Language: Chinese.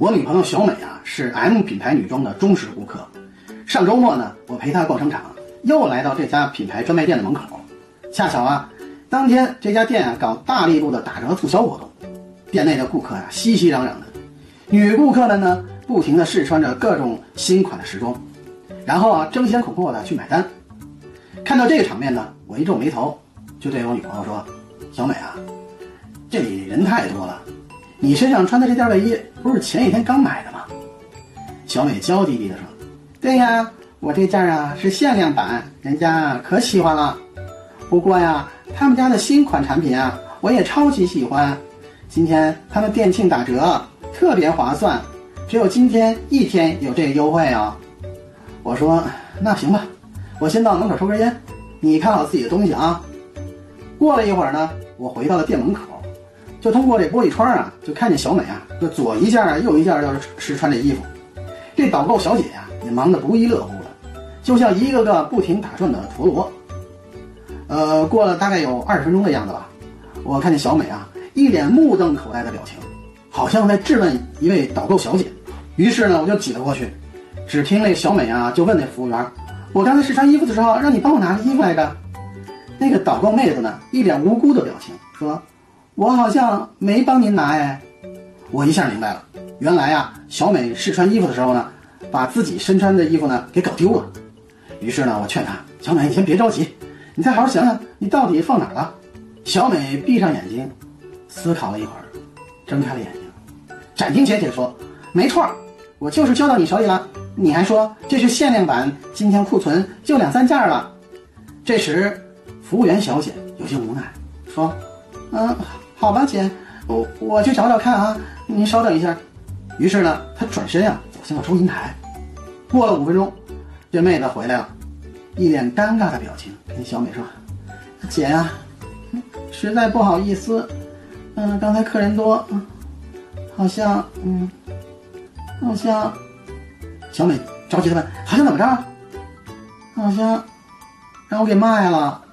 我女朋友小美啊，是 M 品牌女装的忠实顾客。上周末呢，我陪她逛商场，又来到这家品牌专卖店的门口。恰巧啊，当天这家店啊搞大力度的打折促销活动，店内的顾客呀熙熙攘攘的，女顾客们呢不停的试穿着各种新款的时装，然后啊争先恐后的去买单。看到这个场面呢，我一皱眉头，就对我女朋友说：“小美啊，这里人太多了。”你身上穿的这件卫衣不是前几天刚买的吗？小美娇滴滴地说：“对呀，我这件啊是限量版，人家可喜欢了。不过呀，他们家的新款产品啊，我也超级喜欢。今天他们店庆打折，特别划算，只有今天一天有这个优惠啊。”我说：“那行吧，我先到门口抽根烟，你看好自己的东西啊。”过了一会儿呢，我回到了店门口。就通过这玻璃窗啊，就看见小美啊，就左一件，右一件要是试穿这衣服。这导购小姐呀，也忙得不亦乐乎的，就像一个个不停打转的陀螺。呃，过了大概有二十分钟的样子吧，我看见小美啊，一脸目瞪口呆的表情，好像在质问一位导购小姐。于是呢，我就挤了过去，只听那小美啊，就问那服务员：“我刚才试穿衣服的时候，让你帮我拿个衣服来着？”那个导购妹子呢，一脸无辜的表情说。我好像没帮您拿哎，我一下明白了，原来啊，小美试穿衣服的时候呢，把自己身穿的衣服呢给搞丢了。于是呢，我劝她，小美，你先别着急，你再好好想想，你到底放哪儿了？小美闭上眼睛，思考了一会儿，睁开了眼睛，斩钉截铁说：“没错，我就是交到你手里了。你还说这是限量版，今天库存就两三件了。”这时，服务员小姐有些无奈说：“嗯。”好吧，姐，我我去找找看啊，您稍等一下。于是呢，他转身呀走向了收银台。过了五分钟，这妹子回来了，一脸尴尬的表情，跟小美说：“姐呀，实在不好意思，嗯，刚才客人多，好像，嗯，好像。”小美着急的问：“好像怎么着？好像让我给卖了。”